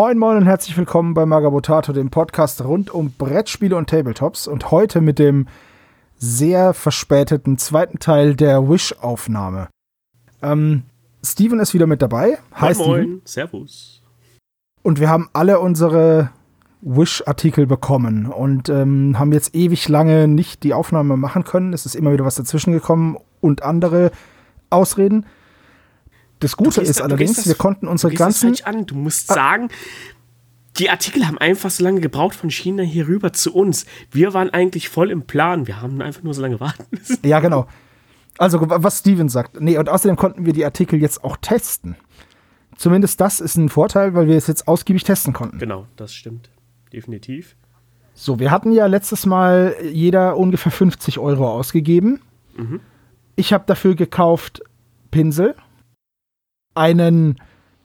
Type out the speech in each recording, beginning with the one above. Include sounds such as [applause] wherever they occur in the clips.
Moin Moin und herzlich willkommen bei Magabotato, dem Podcast rund um Brettspiele und Tabletops und heute mit dem sehr verspäteten zweiten Teil der Wish-Aufnahme. Ähm, Steven ist wieder mit dabei. Hi moin, moin. Servus. Und wir haben alle unsere Wish-Artikel bekommen und ähm, haben jetzt ewig lange nicht die Aufnahme machen können. Es ist immer wieder was dazwischen gekommen und andere Ausreden. Das Gute ist allerdings, das, wir konnten unsere du ganzen. Das an. Du musst ah. sagen, die Artikel haben einfach so lange gebraucht von China hier rüber zu uns. Wir waren eigentlich voll im Plan. Wir haben einfach nur so lange warten müssen. [laughs] Ja, genau. Also, was Steven sagt. Nee, und außerdem konnten wir die Artikel jetzt auch testen. Zumindest das ist ein Vorteil, weil wir es jetzt ausgiebig testen konnten. Genau, das stimmt. Definitiv. So, wir hatten ja letztes Mal jeder ungefähr 50 Euro ausgegeben. Mhm. Ich habe dafür gekauft Pinsel, einen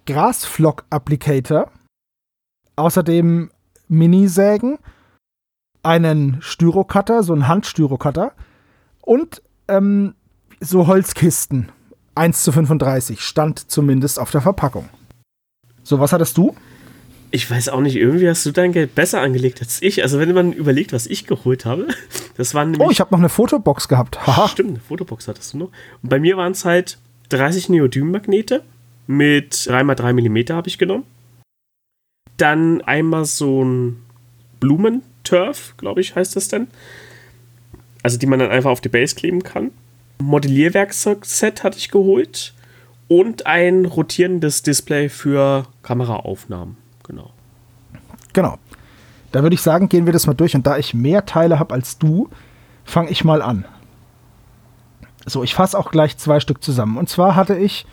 Grasflock-Applicator, außerdem Minisägen, einen Styrocutter, so einen Handstyrocutter und ähm, so Holzkisten. 1 zu 35 stand zumindest auf der Verpackung. So, was hattest du? Ich weiß auch nicht, irgendwie hast du dein Geld besser angelegt als ich. Also wenn man überlegt, was ich geholt habe, [laughs] das waren nämlich... Oh, ich habe noch eine Fotobox gehabt. Haha. Stimmt, eine Fotobox hattest du noch. Und bei mir waren es halt 30 Neodym-Magnete mit 3x3 mm habe ich genommen. Dann einmal so ein Blumenturf, glaube ich, heißt das denn. Also die man dann einfach auf die Base kleben kann. Modellierwerkzeug-Set hatte ich geholt. Und ein rotierendes Display für Kameraaufnahmen. Genau. Genau. Da würde ich sagen, gehen wir das mal durch. Und da ich mehr Teile habe als du, fange ich mal an. So, ich fasse auch gleich zwei Stück zusammen. Und zwar hatte ich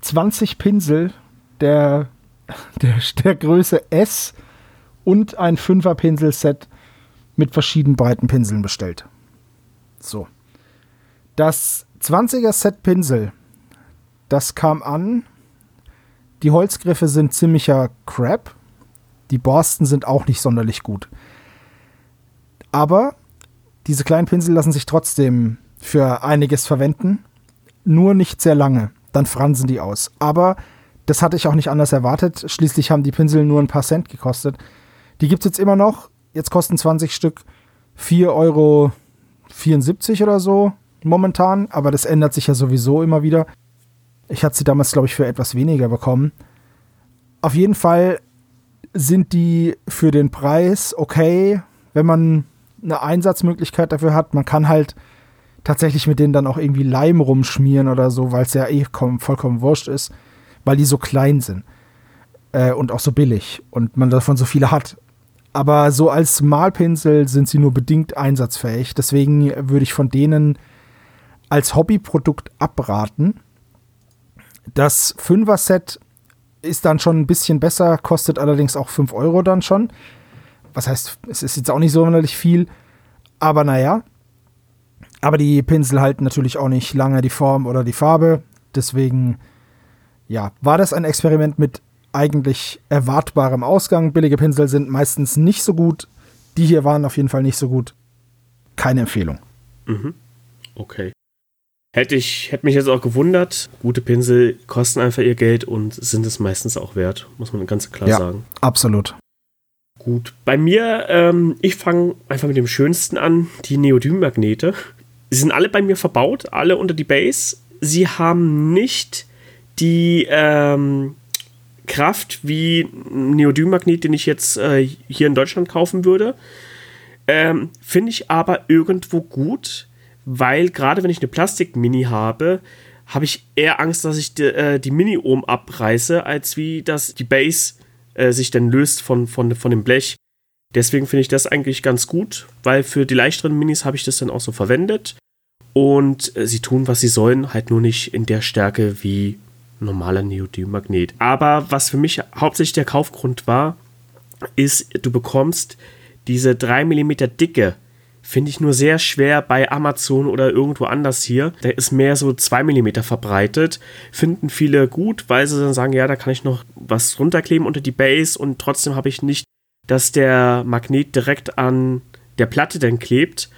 20 Pinsel der, der, der Größe S und ein 5er Pinselset mit verschiedenen breiten Pinseln bestellt. So. Das 20er Set Pinsel, das kam an. Die Holzgriffe sind ziemlicher Crap. Die Borsten sind auch nicht sonderlich gut. Aber diese kleinen Pinsel lassen sich trotzdem für einiges verwenden. Nur nicht sehr lange dann fransen die aus. Aber das hatte ich auch nicht anders erwartet. Schließlich haben die Pinsel nur ein paar Cent gekostet. Die gibt es jetzt immer noch. Jetzt kosten 20 Stück 4,74 Euro oder so momentan. Aber das ändert sich ja sowieso immer wieder. Ich hatte sie damals, glaube ich, für etwas weniger bekommen. Auf jeden Fall sind die für den Preis okay, wenn man eine Einsatzmöglichkeit dafür hat. Man kann halt tatsächlich mit denen dann auch irgendwie Leim rumschmieren oder so, weil es ja eh vollkommen wurscht ist, weil die so klein sind äh, und auch so billig und man davon so viele hat. Aber so als Malpinsel sind sie nur bedingt einsatzfähig. Deswegen würde ich von denen als Hobbyprodukt abraten. Das 5er-Set ist dann schon ein bisschen besser, kostet allerdings auch 5 Euro dann schon. Was heißt, es ist jetzt auch nicht so sonderlich viel. Aber naja, aber die Pinsel halten natürlich auch nicht lange die Form oder die Farbe. Deswegen, ja, war das ein Experiment mit eigentlich erwartbarem Ausgang. Billige Pinsel sind meistens nicht so gut. Die hier waren auf jeden Fall nicht so gut. Keine Empfehlung. Mhm. Okay. Hätte ich, hätte mich jetzt auch gewundert. Gute Pinsel kosten einfach ihr Geld und sind es meistens auch wert, muss man ganz klar ja, sagen. Absolut. Gut. Bei mir, ähm, ich fange einfach mit dem schönsten an, die Neodym-Magnete. Sie sind alle bei mir verbaut, alle unter die Base. Sie haben nicht die ähm, Kraft wie ein Neodym-Magnet, den ich jetzt äh, hier in Deutschland kaufen würde. Ähm, Finde ich aber irgendwo gut, weil gerade wenn ich eine Plastik-Mini habe, habe ich eher Angst, dass ich die, äh, die Mini-Ohm abreiße, als wie dass die Base äh, sich dann löst von, von, von dem Blech. Deswegen finde ich das eigentlich ganz gut, weil für die leichteren Minis habe ich das dann auch so verwendet. Und äh, sie tun, was sie sollen, halt nur nicht in der Stärke wie normaler Neodym-Magnet. Aber was für mich hauptsächlich der Kaufgrund war, ist, du bekommst diese 3 mm Dicke. Finde ich nur sehr schwer bei Amazon oder irgendwo anders hier. Der ist mehr so 2 mm verbreitet. Finden viele gut, weil sie dann sagen, ja, da kann ich noch was runterkleben unter die Base und trotzdem habe ich nicht, dass der Magnet direkt an der Platte dann klebt.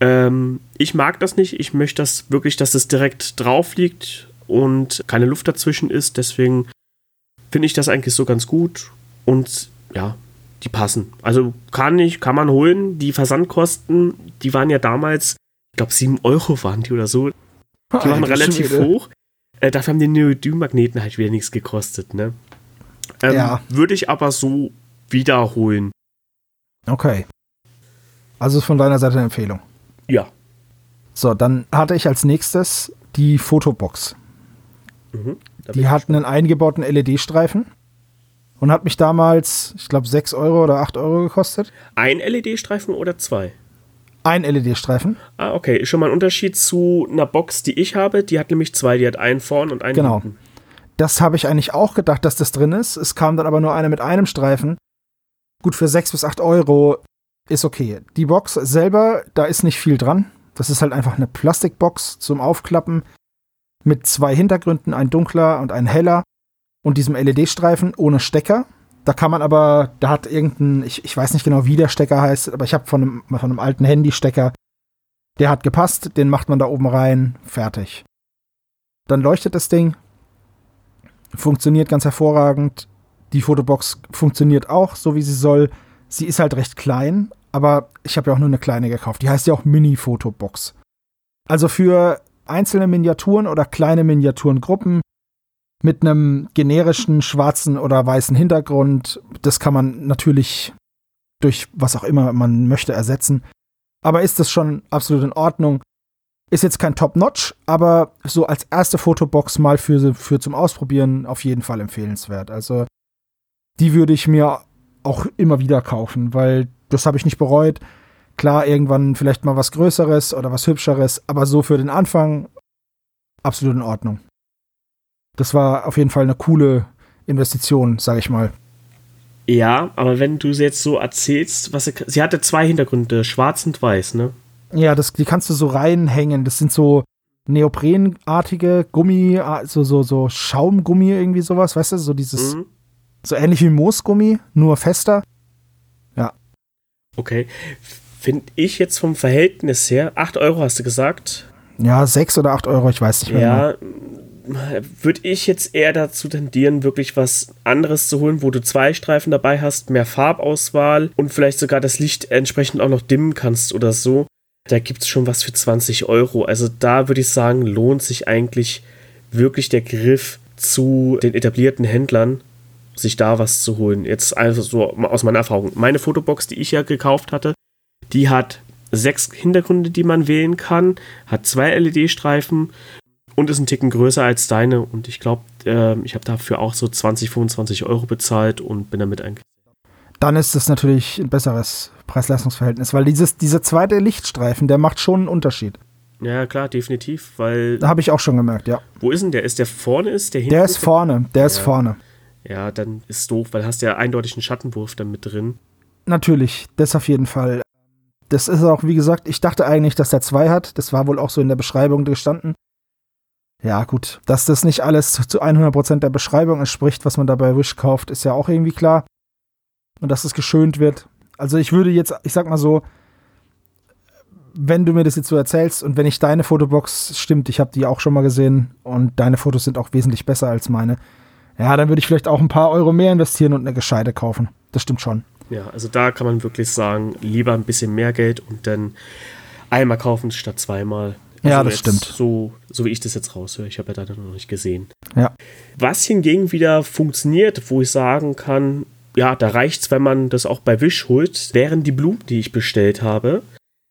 Ähm, ich mag das nicht. Ich möchte das wirklich, dass es direkt drauf liegt und keine Luft dazwischen ist. Deswegen finde ich das eigentlich so ganz gut und ja, die passen. Also kann ich, kann man holen. Die Versandkosten, die waren ja damals, ich glaube, 7 Euro waren die oder so. Die waren relativ hoch. Äh, dafür haben die Neodym-Magneten halt wieder nichts gekostet, ne? Ähm, ja. Würde ich aber so wiederholen. Okay. Also von deiner Seite eine Empfehlung. Ja. So, dann hatte ich als nächstes die Fotobox. Mhm, die hat einen eingebauten LED-Streifen und hat mich damals, ich glaube, 6 Euro oder 8 Euro gekostet. Ein LED-Streifen oder zwei? Ein LED-Streifen. Ah, okay. Ist schon mal ein Unterschied zu einer Box, die ich habe. Die hat nämlich zwei. Die hat einen vorn und einen genau. hinten. Das habe ich eigentlich auch gedacht, dass das drin ist. Es kam dann aber nur eine mit einem Streifen. Gut, für 6 bis 8 Euro ist okay. Die Box selber, da ist nicht viel dran. Das ist halt einfach eine Plastikbox zum Aufklappen mit zwei Hintergründen, ein dunkler und ein heller und diesem LED-Streifen ohne Stecker. Da kann man aber, da hat irgendein, ich, ich weiß nicht genau, wie der Stecker heißt, aber ich habe von einem, von einem alten Handy-Stecker, der hat gepasst, den macht man da oben rein, fertig. Dann leuchtet das Ding, funktioniert ganz hervorragend. Die Fotobox funktioniert auch, so wie sie soll. Sie ist halt recht klein, aber ich habe ja auch nur eine kleine gekauft. Die heißt ja auch Mini-Fotobox. Also für einzelne Miniaturen oder kleine Miniaturengruppen mit einem generischen schwarzen oder weißen Hintergrund. Das kann man natürlich durch was auch immer man möchte ersetzen. Aber ist das schon absolut in Ordnung? Ist jetzt kein Top-Notch, aber so als erste Fotobox mal für, für zum Ausprobieren auf jeden Fall empfehlenswert. Also die würde ich mir auch immer wieder kaufen, weil das habe ich nicht bereut. Klar, irgendwann vielleicht mal was Größeres oder was Hübscheres, aber so für den Anfang absolut in Ordnung das war auf jeden Fall eine coole Investition, sage ich mal. Ja, aber wenn du sie jetzt so erzählst, was sie, sie hatte zwei Hintergründe, schwarz und weiß, ne? Ja, das, die kannst du so reinhängen. Das sind so Neoprenartige Gummi, so, so, so Schaumgummi, irgendwie sowas, weißt du? So dieses, mhm. So ähnlich wie Moosgummi, nur fester. Ja. Okay. Finde ich jetzt vom Verhältnis her, 8 Euro hast du gesagt. Ja, 6 oder 8 Euro, ich weiß nicht mehr. Ja, genau würde ich jetzt eher dazu tendieren, wirklich was anderes zu holen, wo du zwei Streifen dabei hast, mehr Farbauswahl und vielleicht sogar das Licht entsprechend auch noch dimmen kannst oder so. Da gibt es schon was für 20 Euro. Also da würde ich sagen, lohnt sich eigentlich wirklich der Griff zu den etablierten Händlern, sich da was zu holen. Jetzt also so aus meiner Erfahrung. Meine Fotobox, die ich ja gekauft hatte, die hat sechs Hintergründe, die man wählen kann, hat zwei LED-Streifen und ist ein Ticken größer als deine. Und ich glaube, äh, ich habe dafür auch so 20, 25 Euro bezahlt und bin damit eigentlich. Dann ist es natürlich ein besseres Preis-Leistungs-Verhältnis, weil dieses, dieser zweite Lichtstreifen, der macht schon einen Unterschied. Ja, klar, definitiv, weil. Da habe ich auch schon gemerkt, ja. Wo ist denn der? Ist der vorne? Ist der hinten? Der ist vorne, der ist vorne. Ja, dann ist doof, weil hast ja eindeutig einen Schattenwurf dann mit drin. Natürlich, das auf jeden Fall. Das ist auch, wie gesagt, ich dachte eigentlich, dass der zwei hat. Das war wohl auch so in der Beschreibung gestanden. Ja, gut. Dass das nicht alles zu 100% der Beschreibung entspricht, was man da bei Wish kauft, ist ja auch irgendwie klar. Und dass es geschönt wird. Also ich würde jetzt, ich sag mal so, wenn du mir das jetzt so erzählst und wenn ich deine Fotobox stimmt, ich habe die auch schon mal gesehen und deine Fotos sind auch wesentlich besser als meine, ja, dann würde ich vielleicht auch ein paar Euro mehr investieren und eine gescheite kaufen. Das stimmt schon. Ja, also da kann man wirklich sagen, lieber ein bisschen mehr Geld und dann einmal kaufen statt zweimal. Also ja, das stimmt. So, so wie ich das jetzt raushöre. Ich habe ja da noch nicht gesehen. Ja. Was hingegen wieder funktioniert, wo ich sagen kann, ja, da reicht es, wenn man das auch bei Wish holt, wären die Blumen, die ich bestellt habe.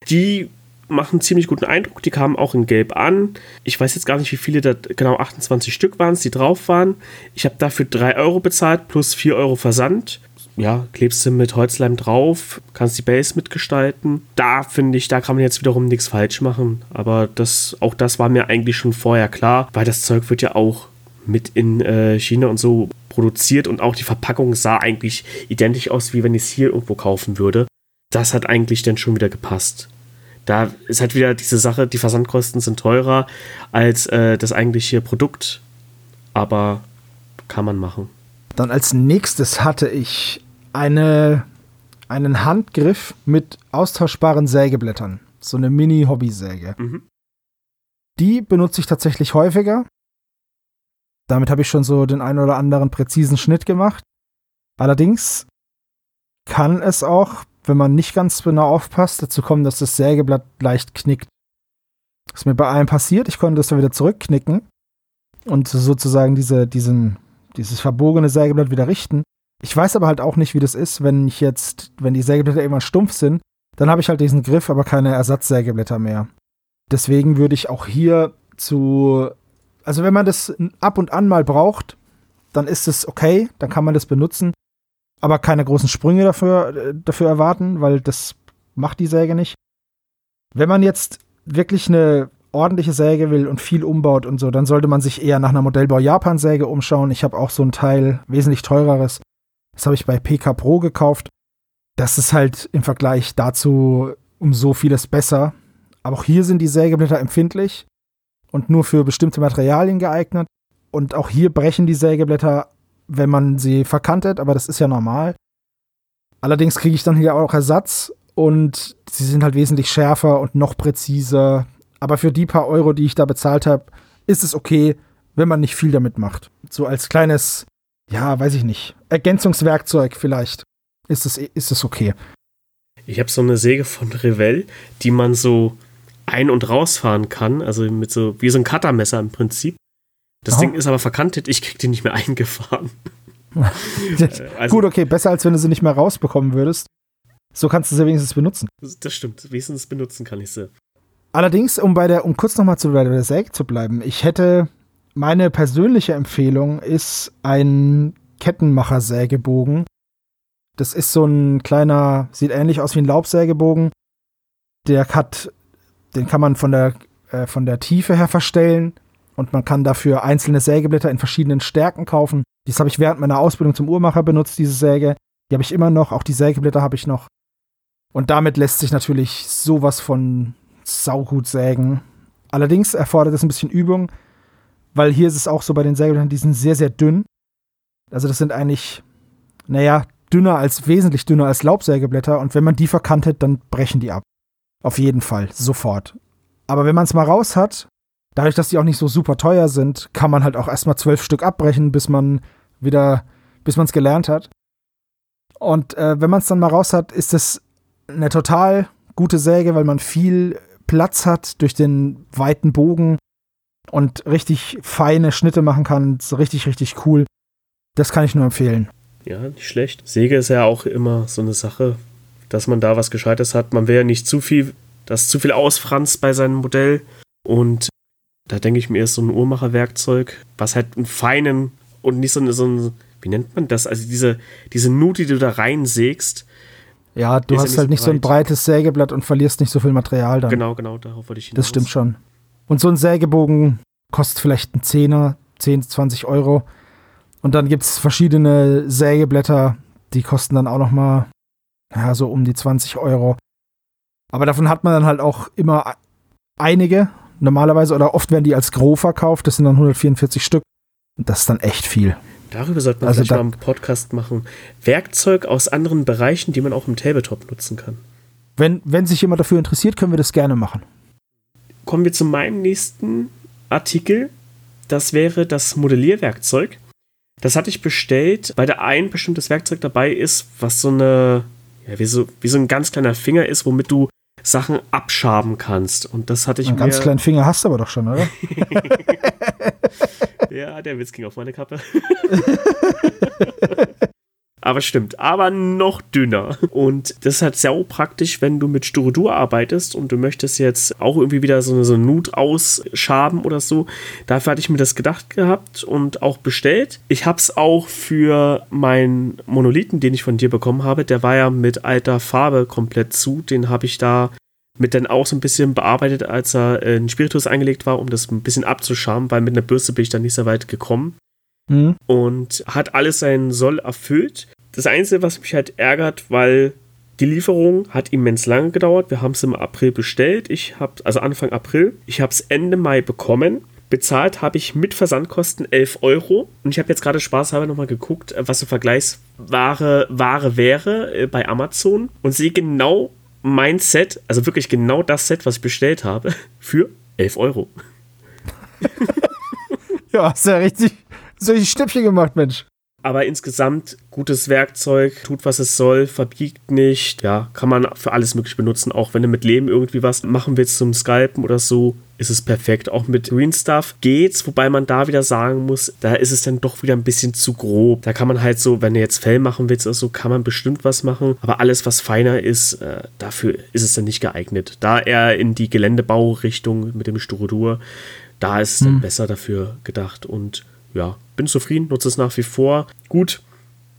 Die machen ziemlich guten Eindruck. Die kamen auch in Gelb an. Ich weiß jetzt gar nicht, wie viele da, genau 28 Stück waren es, die drauf waren. Ich habe dafür 3 Euro bezahlt plus 4 Euro Versand ja, klebst du mit Holzleim drauf, kannst die Base mitgestalten. Da finde ich, da kann man jetzt wiederum nichts falsch machen. Aber das, auch das war mir eigentlich schon vorher klar, weil das Zeug wird ja auch mit in äh, China und so produziert und auch die Verpackung sah eigentlich identisch aus, wie wenn ich es hier irgendwo kaufen würde. Das hat eigentlich dann schon wieder gepasst. Da ist halt wieder diese Sache, die Versandkosten sind teurer als äh, das eigentliche Produkt, aber kann man machen. Dann als nächstes hatte ich eine, einen Handgriff mit austauschbaren Sägeblättern. So eine Mini-Hobbysäge. Mhm. Die benutze ich tatsächlich häufiger. Damit habe ich schon so den einen oder anderen präzisen Schnitt gemacht. Allerdings kann es auch, wenn man nicht ganz genau aufpasst, dazu kommen, dass das Sägeblatt leicht knickt. Das ist mir bei einem passiert. Ich konnte das dann wieder zurückknicken und sozusagen diese, diesen, dieses verbogene Sägeblatt wieder richten. Ich weiß aber halt auch nicht, wie das ist, wenn ich jetzt, wenn die Sägeblätter irgendwann stumpf sind, dann habe ich halt diesen Griff, aber keine Ersatzsägeblätter mehr. Deswegen würde ich auch hier zu, also wenn man das ab und an mal braucht, dann ist es okay, dann kann man das benutzen, aber keine großen Sprünge dafür, äh, dafür erwarten, weil das macht die Säge nicht. Wenn man jetzt wirklich eine ordentliche Säge will und viel umbaut und so, dann sollte man sich eher nach einer Modellbau Japan Säge umschauen. Ich habe auch so ein Teil wesentlich teureres. Das habe ich bei PK Pro gekauft. Das ist halt im Vergleich dazu um so vieles besser. Aber auch hier sind die Sägeblätter empfindlich und nur für bestimmte Materialien geeignet. Und auch hier brechen die Sägeblätter, wenn man sie verkantet, aber das ist ja normal. Allerdings kriege ich dann hier auch Ersatz und sie sind halt wesentlich schärfer und noch präziser. Aber für die paar Euro, die ich da bezahlt habe, ist es okay, wenn man nicht viel damit macht. So als kleines, ja, weiß ich nicht, Ergänzungswerkzeug vielleicht ist es, ist es okay. Ich habe so eine Säge von Revell, die man so ein- und rausfahren kann, also mit so wie so ein Cuttermesser im Prinzip. Das Aha. Ding ist aber verkantet, ich krieg den nicht mehr [laughs] eingefahren. [laughs] also, Gut, okay, besser als wenn du sie nicht mehr rausbekommen würdest. So kannst du sie wenigstens benutzen. Das stimmt, wenigstens benutzen kann ich sie. Allerdings, um bei der, um kurz nochmal zu bei der Säge zu bleiben, ich hätte meine persönliche Empfehlung ist ein Kettenmacher-Sägebogen. Das ist so ein kleiner, sieht ähnlich aus wie ein Laubsägebogen. Der hat, den kann man von der, äh, von der Tiefe her verstellen und man kann dafür einzelne Sägeblätter in verschiedenen Stärken kaufen. Dies habe ich während meiner Ausbildung zum Uhrmacher benutzt, diese Säge. Die habe ich immer noch, auch die Sägeblätter habe ich noch. Und damit lässt sich natürlich sowas von saugut sägen. Allerdings erfordert es ein bisschen Übung, weil hier ist es auch so bei den Sägeblättern, die sind sehr, sehr dünn. Also das sind eigentlich, naja, dünner als, wesentlich dünner als Laubsägeblätter und wenn man die verkantet, dann brechen die ab. Auf jeden Fall, sofort. Aber wenn man es mal raus hat, dadurch, dass die auch nicht so super teuer sind, kann man halt auch erstmal zwölf Stück abbrechen, bis man wieder, bis man es gelernt hat. Und äh, wenn man es dann mal raus hat, ist es eine total gute Säge, weil man viel Platz hat durch den weiten Bogen und richtig feine Schnitte machen kann. Richtig, richtig cool. Das kann ich nur empfehlen. Ja, nicht schlecht. Säge ist ja auch immer so eine Sache, dass man da was Gescheites hat. Man will ja nicht zu viel, dass zu viel ausfranst bei seinem Modell. Und da denke ich mir, ist so ein Uhrmacherwerkzeug, was halt einen feinen und nicht so, eine, so ein, wie nennt man das? Also diese, diese Nut, die du da reinsägst. Ja, du hast ja halt nicht breit. so ein breites Sägeblatt und verlierst nicht so viel Material dann. Genau, genau, darauf wollte ich hinaus. Das stimmt schon. Und so ein Sägebogen kostet vielleicht einen Zehner, 10, 20 Euro. Und dann gibt es verschiedene Sägeblätter, die kosten dann auch noch mal ja, so um die 20 Euro. Aber davon hat man dann halt auch immer einige, normalerweise oder oft werden die als Gros verkauft, das sind dann 144 Stück. Das ist dann echt viel. Darüber sollte man also vielleicht mal einen Podcast machen. Werkzeug aus anderen Bereichen, die man auch im Tabletop nutzen kann. Wenn, wenn sich jemand dafür interessiert, können wir das gerne machen. Kommen wir zu meinem nächsten Artikel. Das wäre das Modellierwerkzeug. Das hatte ich bestellt, weil da ein bestimmtes Werkzeug dabei ist, was so eine, ja, wie so, wie so ein ganz kleiner Finger ist, womit du Sachen abschaben kannst. Und das hatte ich Einen mir. ganz kleinen Finger hast du aber doch schon, oder? [laughs] ja, der Witz ging auf meine Kappe. [laughs] aber stimmt, aber noch dünner. Und das ist halt sehr praktisch, wenn du mit Styrodur arbeitest und du möchtest jetzt auch irgendwie wieder so eine, so eine Nut ausschaben oder so. Dafür hatte ich mir das gedacht gehabt und auch bestellt. Ich habe es auch für meinen Monolithen, den ich von dir bekommen habe. Der war ja mit alter Farbe komplett zu. Den habe ich da mit dann auch so ein bisschen bearbeitet, als er in Spiritus eingelegt war, um das ein bisschen abzuschaben, weil mit einer Bürste bin ich dann nicht so weit gekommen. Mhm. Und hat alles seinen Soll erfüllt. Das Einzige, was mich halt ärgert, weil die Lieferung hat immens lange gedauert. Wir haben es im April bestellt. Ich habe, also Anfang April. Ich habe es Ende Mai bekommen. Bezahlt habe ich mit Versandkosten 11 Euro. Und ich habe jetzt gerade spaßhalber nochmal geguckt, was so Vergleichsware Ware wäre äh, bei Amazon. Und sehe genau mein Set, also wirklich genau das Set, was ich bestellt habe, [laughs] für 11 Euro. [laughs] ja, ist ja richtig, solche Schnäppchen gemacht, Mensch. Aber insgesamt gutes Werkzeug, tut was es soll, verbiegt nicht. Ja, kann man für alles möglich benutzen. Auch wenn du mit Leben irgendwie was machen willst zum Skypen oder so, ist es perfekt. Auch mit Green Stuff geht's, wobei man da wieder sagen muss, da ist es dann doch wieder ein bisschen zu grob. Da kann man halt so, wenn du jetzt Fell machen willst oder so, kann man bestimmt was machen. Aber alles, was feiner ist, äh, dafür ist es dann nicht geeignet. Da eher in die Geländebaurichtung mit dem Styrodur, da ist es hm. dann besser dafür gedacht. Und ja, bin zufrieden, nutze es nach wie vor. Gut,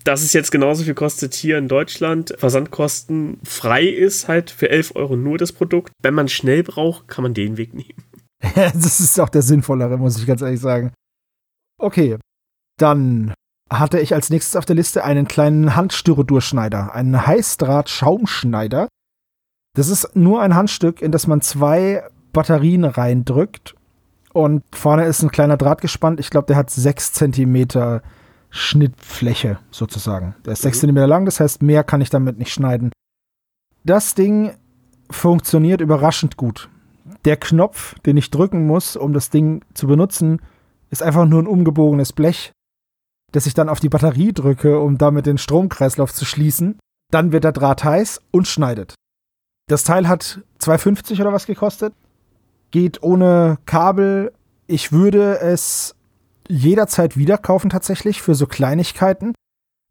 dass es jetzt genauso viel kostet hier in Deutschland, Versandkosten frei ist halt für 11 Euro nur das Produkt. Wenn man schnell braucht, kann man den Weg nehmen. [laughs] das ist auch der sinnvollere, muss ich ganz ehrlich sagen. Okay, dann hatte ich als nächstes auf der Liste einen kleinen Handstyrodurschneider, einen Heißdraht-Schaumschneider. Das ist nur ein Handstück, in das man zwei Batterien reindrückt und vorne ist ein kleiner Draht gespannt. Ich glaube, der hat sechs Zentimeter Schnittfläche sozusagen. Der ist sechs mhm. Zentimeter lang, das heißt, mehr kann ich damit nicht schneiden. Das Ding funktioniert überraschend gut. Der Knopf, den ich drücken muss, um das Ding zu benutzen, ist einfach nur ein umgebogenes Blech, das ich dann auf die Batterie drücke, um damit den Stromkreislauf zu schließen. Dann wird der Draht heiß und schneidet. Das Teil hat 2,50 oder was gekostet geht ohne Kabel. Ich würde es jederzeit wieder kaufen tatsächlich für so Kleinigkeiten.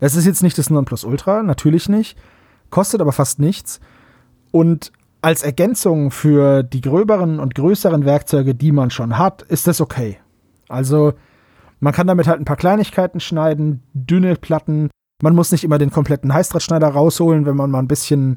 Es ist jetzt nicht das Nonplusultra, natürlich nicht. Kostet aber fast nichts. Und als Ergänzung für die gröberen und größeren Werkzeuge, die man schon hat, ist das okay. Also man kann damit halt ein paar Kleinigkeiten schneiden, dünne Platten. Man muss nicht immer den kompletten Heißdrahtschneider rausholen, wenn man mal ein bisschen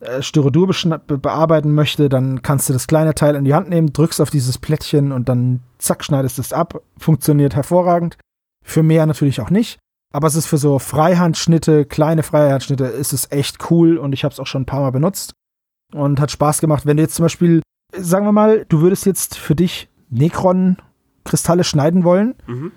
äh, Styrodur be bearbeiten möchte, dann kannst du das kleine Teil in die Hand nehmen, drückst auf dieses Plättchen und dann zack, schneidest es ab. Funktioniert hervorragend. Für mehr natürlich auch nicht. Aber es ist für so Freihandschnitte, kleine Freihandschnitte, ist es echt cool und ich habe es auch schon ein paar Mal benutzt und hat Spaß gemacht. Wenn du jetzt zum Beispiel, sagen wir mal, du würdest jetzt für dich Necron-Kristalle schneiden wollen, mhm.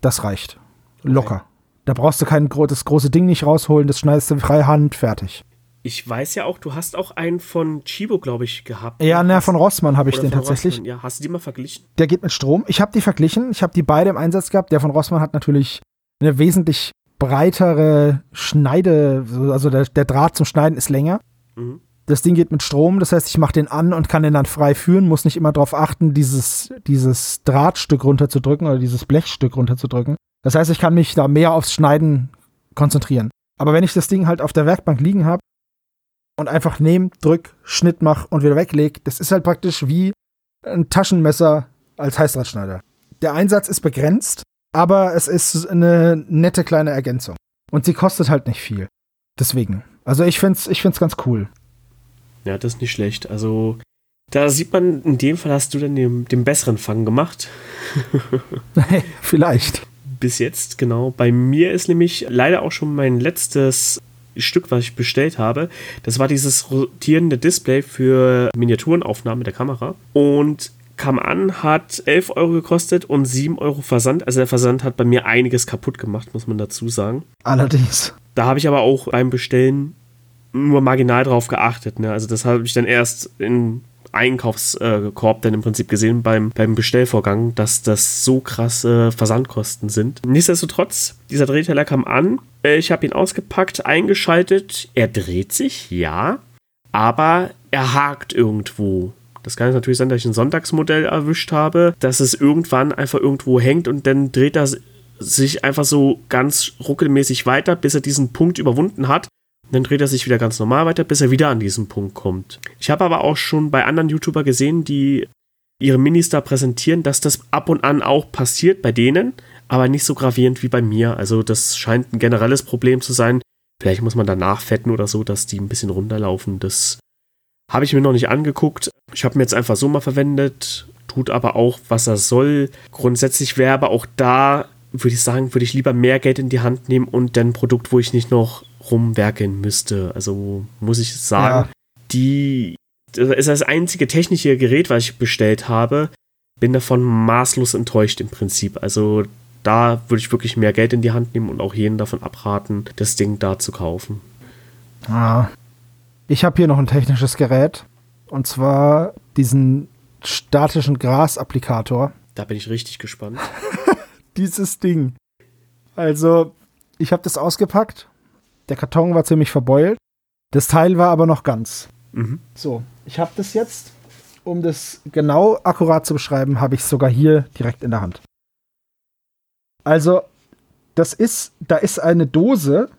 das reicht. Locker. Okay. Da brauchst du kein das große Ding nicht rausholen, das schneidest du freihand, fertig. Ich weiß ja auch, du hast auch einen von Chibo, glaube ich, gehabt. Ja, ne, von Rossmann habe ich den tatsächlich. Rossmann. Ja, hast du die mal verglichen? Der geht mit Strom. Ich habe die verglichen. Ich habe die beide im Einsatz gehabt. Der von Rossmann hat natürlich eine wesentlich breitere Schneide, also der, der Draht zum Schneiden ist länger. Mhm. Das Ding geht mit Strom, das heißt, ich mache den an und kann den dann frei führen, muss nicht immer darauf achten, dieses, dieses Drahtstück runterzudrücken oder dieses Blechstück runterzudrücken. Das heißt, ich kann mich da mehr aufs Schneiden konzentrieren. Aber wenn ich das Ding halt auf der Werkbank liegen habe, und einfach nehm, drück, Schnitt mach und wieder wegleg. Das ist halt praktisch wie ein Taschenmesser als Heißdrahtschneider. Der Einsatz ist begrenzt, aber es ist eine nette kleine Ergänzung. Und sie kostet halt nicht viel. Deswegen. Also ich find's, ich find's ganz cool. Ja, das ist nicht schlecht. Also da sieht man, in dem Fall hast du dann den, den besseren Fang gemacht. [laughs] [laughs] Vielleicht. Bis jetzt, genau. Bei mir ist nämlich leider auch schon mein letztes Stück, was ich bestellt habe. Das war dieses rotierende Display für Miniaturenaufnahme der Kamera. Und kam an, hat 11 Euro gekostet und 7 Euro Versand. Also der Versand hat bei mir einiges kaputt gemacht, muss man dazu sagen. Allerdings. Da habe ich aber auch beim Bestellen nur marginal drauf geachtet. Ne? Also das habe ich dann erst in Einkaufskorb dann im Prinzip gesehen beim, beim Bestellvorgang, dass das so krasse Versandkosten sind. Nichtsdestotrotz, dieser Drehteller kam an. Äh, ich habe ihn ausgepackt, eingeschaltet. Er dreht sich, ja, aber er hakt irgendwo. Das kann natürlich sein, dass ich ein Sonntagsmodell erwischt habe, dass es irgendwann einfach irgendwo hängt und dann dreht er sich einfach so ganz ruckelmäßig weiter, bis er diesen Punkt überwunden hat. Dann dreht er sich wieder ganz normal weiter, bis er wieder an diesen Punkt kommt. Ich habe aber auch schon bei anderen YouTuber gesehen, die ihre Minis da präsentieren, dass das ab und an auch passiert bei denen, aber nicht so gravierend wie bei mir. Also das scheint ein generelles Problem zu sein. Vielleicht muss man da nachfetten oder so, dass die ein bisschen runterlaufen. Das habe ich mir noch nicht angeguckt. Ich habe mir jetzt einfach so mal verwendet, tut aber auch, was er soll. Grundsätzlich wäre aber auch da, würde ich sagen, würde ich lieber mehr Geld in die Hand nehmen und dann ein Produkt, wo ich nicht noch rumwerkeln müsste. Also muss ich sagen, ja. die das ist das einzige technische Gerät, was ich bestellt habe. Bin davon maßlos enttäuscht im Prinzip. Also da würde ich wirklich mehr Geld in die Hand nehmen und auch jeden davon abraten, das Ding da zu kaufen. Ah. Ich habe hier noch ein technisches Gerät. Und zwar diesen statischen Grasapplikator. Da bin ich richtig gespannt. [laughs] dieses Ding. Also, ich habe das ausgepackt. Der Karton war ziemlich verbeult. Das Teil war aber noch ganz. Mhm. So, ich habe das jetzt. Um das genau akkurat zu beschreiben, habe ich es sogar hier direkt in der Hand. Also, das ist, da ist eine Dose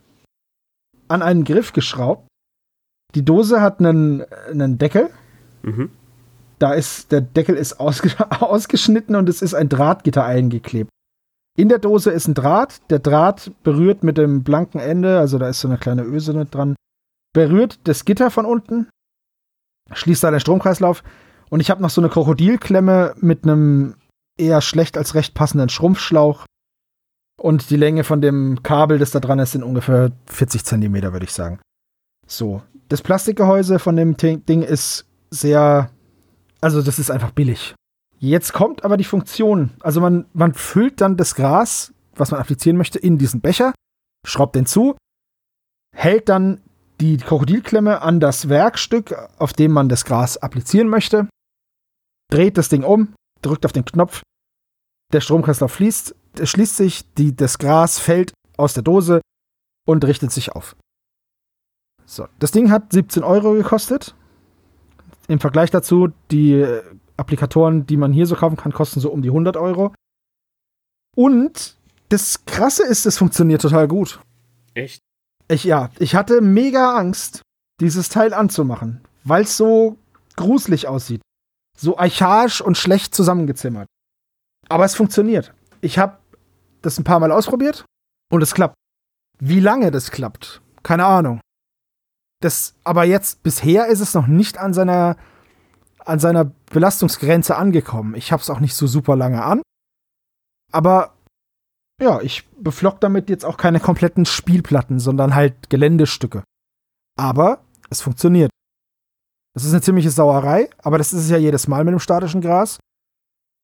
an einen Griff geschraubt. Die Dose hat einen, einen Deckel. Mhm. Da ist, der Deckel ist ausge [laughs] ausgeschnitten und es ist ein Drahtgitter eingeklebt. In der Dose ist ein Draht. Der Draht berührt mit dem blanken Ende, also da ist so eine kleine Öse mit dran, berührt das Gitter von unten, schließt da den Stromkreislauf. Und ich habe noch so eine Krokodilklemme mit einem eher schlecht als recht passenden Schrumpfschlauch. Und die Länge von dem Kabel, das da dran ist, sind ungefähr 40 Zentimeter, würde ich sagen. So. Das Plastikgehäuse von dem Ding ist sehr, also das ist einfach billig. Jetzt kommt aber die Funktion. Also man, man füllt dann das Gras, was man applizieren möchte, in diesen Becher, schraubt den zu, hält dann die Krokodilklemme an das Werkstück, auf dem man das Gras applizieren möchte, dreht das Ding um, drückt auf den Knopf, der Stromkreislauf fließt, schließt sich, die, das Gras fällt aus der Dose und richtet sich auf. So, das Ding hat 17 Euro gekostet. Im Vergleich dazu, die Applikatoren, die man hier so kaufen kann, kosten so um die 100 Euro. Und das Krasse ist, es funktioniert total gut. Echt? Ich, ja, ich hatte mega Angst, dieses Teil anzumachen, weil es so gruselig aussieht. So archaisch und schlecht zusammengezimmert. Aber es funktioniert. Ich habe das ein paar Mal ausprobiert und es klappt. Wie lange das klappt, keine Ahnung. Das, aber jetzt, bisher ist es noch nicht an seiner, an seiner Belastungsgrenze angekommen. Ich habe es auch nicht so super lange an. Aber ja, ich beflock damit jetzt auch keine kompletten Spielplatten, sondern halt Geländestücke. Aber es funktioniert. Das ist eine ziemliche Sauerei, aber das ist es ja jedes Mal mit dem statischen Gras.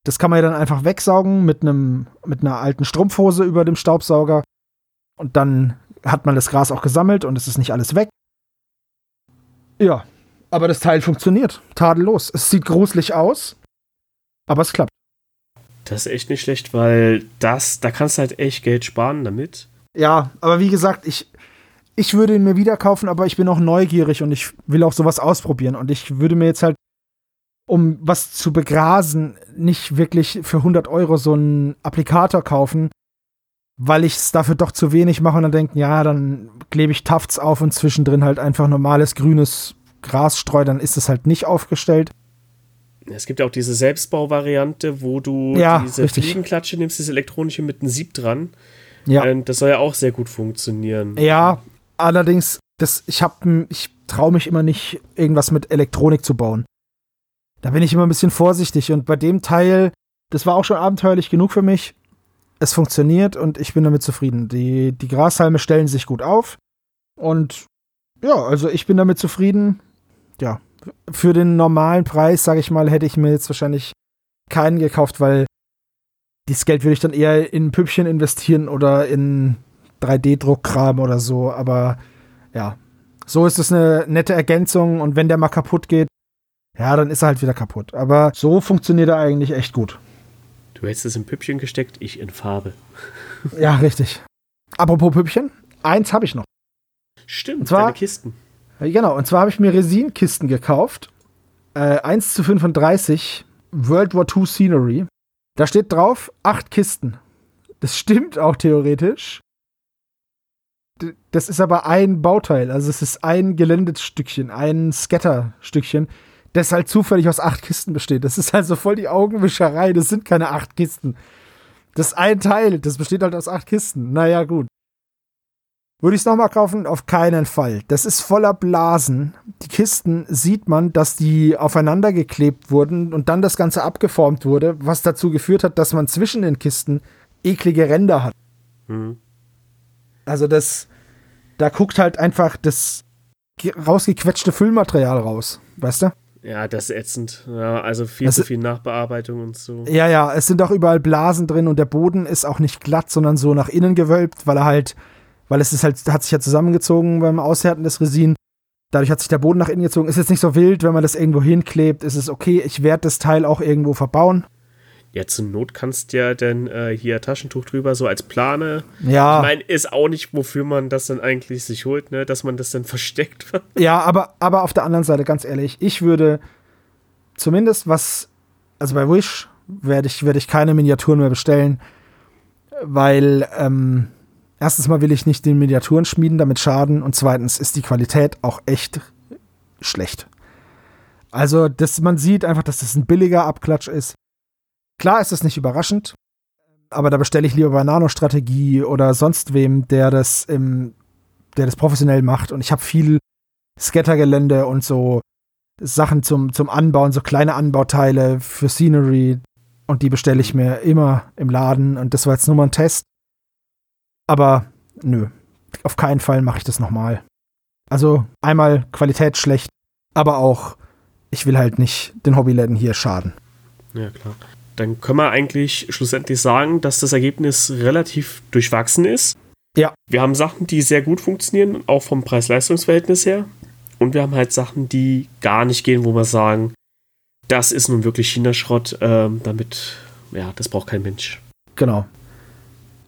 Das kann man ja dann einfach wegsaugen mit einem mit einer alten Strumpfhose über dem Staubsauger und dann hat man das Gras auch gesammelt und es ist nicht alles weg. Ja, aber das Teil funktioniert tadellos. Es sieht gruselig aus, aber es klappt. Das ist echt nicht schlecht, weil das, da kannst du halt echt Geld sparen damit. Ja, aber wie gesagt, ich, ich würde ihn mir wieder kaufen, aber ich bin auch neugierig und ich will auch sowas ausprobieren. Und ich würde mir jetzt halt, um was zu begrasen, nicht wirklich für 100 Euro so einen Applikator kaufen, weil ich es dafür doch zu wenig mache und dann denke, ja, dann klebe ich Tafts auf und zwischendrin halt einfach normales grünes Gras streue, dann ist es halt nicht aufgestellt. Es gibt ja auch diese Selbstbauvariante, wo du Ja, diese richtig. Fliegenklatsche nimmst, diese elektronische mit einem Sieb dran. Ja. Und das soll ja auch sehr gut funktionieren. Ja, allerdings, das, ich hab, ich traue mich immer nicht, irgendwas mit Elektronik zu bauen. Da bin ich immer ein bisschen vorsichtig und bei dem Teil, das war auch schon abenteuerlich genug für mich. Es funktioniert und ich bin damit zufrieden. Die, die Grashalme stellen sich gut auf und ja, also ich bin damit zufrieden. Ja, für den normalen Preis, sage ich mal, hätte ich mir jetzt wahrscheinlich keinen gekauft, weil dieses Geld würde ich dann eher in Püppchen investieren oder in 3D-Druckkram oder so. Aber ja, so ist es eine nette Ergänzung und wenn der mal kaputt geht, ja, dann ist er halt wieder kaputt. Aber so funktioniert er eigentlich echt gut. Du hättest es in Püppchen gesteckt, ich in Farbe. [laughs] Ja, richtig. Apropos Püppchen, eins habe ich noch. Stimmt, Und zwar- deine Kisten. Genau, und zwar habe ich mir Resinkisten gekauft. Äh, 1 zu 35 World War II Scenery. Da steht drauf, acht Kisten. Das [laughs] stimmt auch theoretisch. Das ist aber ein Bauteil, also es ist ein Geländestückchen, ein Scatterstückchen, das halt zufällig aus acht Kisten besteht. Das ist also voll die Augenwischerei, das sind keine acht Kisten. Das ist ein Teil, das besteht halt aus acht Kisten. Naja, gut. Würde ich es nochmal kaufen? Auf keinen Fall. Das ist voller Blasen. Die Kisten sieht man, dass die aufeinander geklebt wurden und dann das Ganze abgeformt wurde, was dazu geführt hat, dass man zwischen den Kisten eklige Ränder hat. Hm. Also das, da guckt halt einfach das ge- rausgequetschte Füllmaterial raus, weißt du? Ja, das ist ätzend. Ja, also viel Das zu ist- viel Nachbearbeitung und so. Ja, ja, es sind auch überall Blasen drin und der Boden ist auch nicht glatt, sondern so nach innen gewölbt, weil er halt, weil es ist halt, hat sich ja zusammengezogen beim Aushärten des Resin. Dadurch hat sich der Boden nach innen gezogen. Ist jetzt nicht so wild, wenn man das irgendwo hinklebt, ist es okay. Ich werde das Teil auch irgendwo verbauen. Ja, zur Not kannst du ja dann äh, hier Taschentuch drüber, so als Plane. Ja. Ich meine, ist auch nicht, wofür man das dann eigentlich sich holt, ne? Dass man das dann [laughs] versteckt. Ja, aber, aber auf der anderen Seite, ganz ehrlich, ich würde zumindest was, also bei Wish werde ich, werde ich keine Miniaturen mehr bestellen, weil ähm, erstens mal will ich nicht den Miniaturen schmieden, damit schaden und zweitens ist die Qualität auch echt schlecht. Also, dass man sieht einfach, dass das ein billiger Abklatsch ist. Klar ist das nicht überraschend, aber da bestelle ich lieber bei Nano-Strategie oder sonst wem, der das im, der das professionell macht. Und ich habe viel Scattergelände und so Sachen zum, zum Anbauen, so kleine Anbauteile für Scenery. Und die bestelle ich mir immer im Laden. Und das war jetzt nur mal ein Test. Aber nö, auf keinen Fall mache ich das nochmal. Also einmal Qualität schlecht, aber auch, ich will halt nicht den Hobbyläden hier schaden. Ja, klar. Dann können wir eigentlich schlussendlich sagen, dass das Ergebnis relativ durchwachsen ist. Ja. Wir haben Sachen, die sehr gut funktionieren, auch vom Preis-Leistungs-Verhältnis her. Und wir haben halt Sachen, die gar nicht gehen, wo wir sagen, das ist nun wirklich China-Schrott, ähm, damit, ja, das braucht kein Mensch. Genau.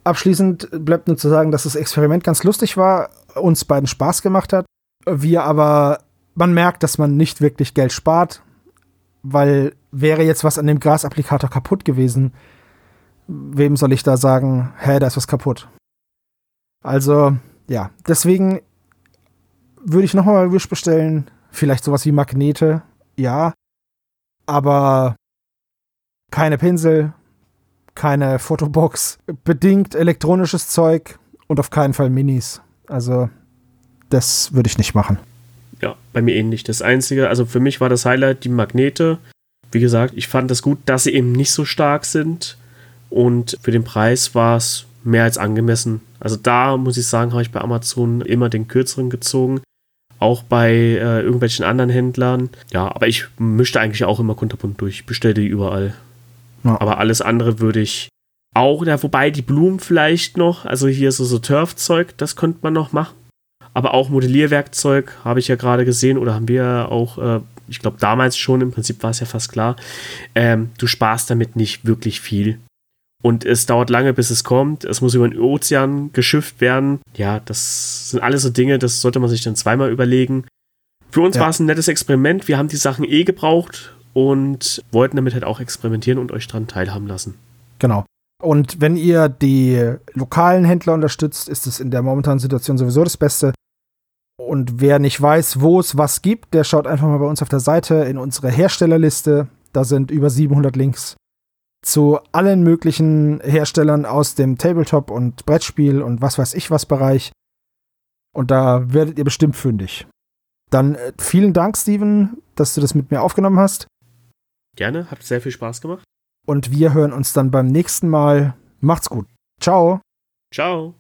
Abschließend bleibt nur zu sagen, dass das Experiment ganz lustig war, uns beiden Spaß gemacht hat. Wir aber, man merkt, dass man nicht wirklich Geld spart, weil wäre jetzt was an dem Grasapplikator kaputt gewesen, wem soll ich da sagen, hä, da ist was kaputt. Also, ja, deswegen würde ich nochmal Wish bestellen. Vielleicht sowas wie Magnete, ja. Aber keine Pinsel, keine Fotobox, bedingt elektronisches Zeug und auf keinen Fall Minis. Also, das würde ich nicht machen. Ja, bei mir ähnlich. Das Einzige, also für mich war das Highlight die Magnete. Wie gesagt, ich fand das gut, dass sie eben nicht so stark sind. Und für den Preis war es mehr als angemessen. Also da muss ich sagen, habe ich bei Amazon immer den kürzeren gezogen. Auch bei äh, irgendwelchen anderen Händlern. Ja, aber ich mischte eigentlich auch immer kunterbunt durch. Bestelle die überall. Ja. Aber alles andere würde ich auch, ja, wobei die Blumen vielleicht noch, also hier so, so Turfzeug, das könnte man noch machen. Aber auch Modellierwerkzeug habe ich ja gerade gesehen oder haben wir auch, äh, ich glaube damals schon, im Prinzip war es ja fast klar. Ähm, du sparst damit nicht wirklich viel. Und es dauert lange, bis es kommt. Es muss über den Ozean geschifft werden. Ja, das sind alles so Dinge, das sollte man sich dann zweimal überlegen. Für uns ja. war es ein nettes Experiment. Wir haben die Sachen eh gebraucht und wollten damit halt auch experimentieren und euch dran teilhaben lassen. Genau. Und wenn ihr die lokalen Händler unterstützt, ist es in der momentanen Situation sowieso das Beste. Und wer nicht weiß, wo es was gibt, der schaut einfach mal bei uns auf der Seite in unsere Herstellerliste. Da sind über 700 Links zu allen möglichen Herstellern aus dem Tabletop- und Brettspiel- und was weiß ich was Bereich. Und da werdet ihr bestimmt fündig. Dann äh, vielen Dank, Steven, dass du das mit mir aufgenommen hast. Gerne, hat sehr viel Spaß gemacht. Und wir hören uns dann beim nächsten Mal. Macht's gut. Ciao. Ciao.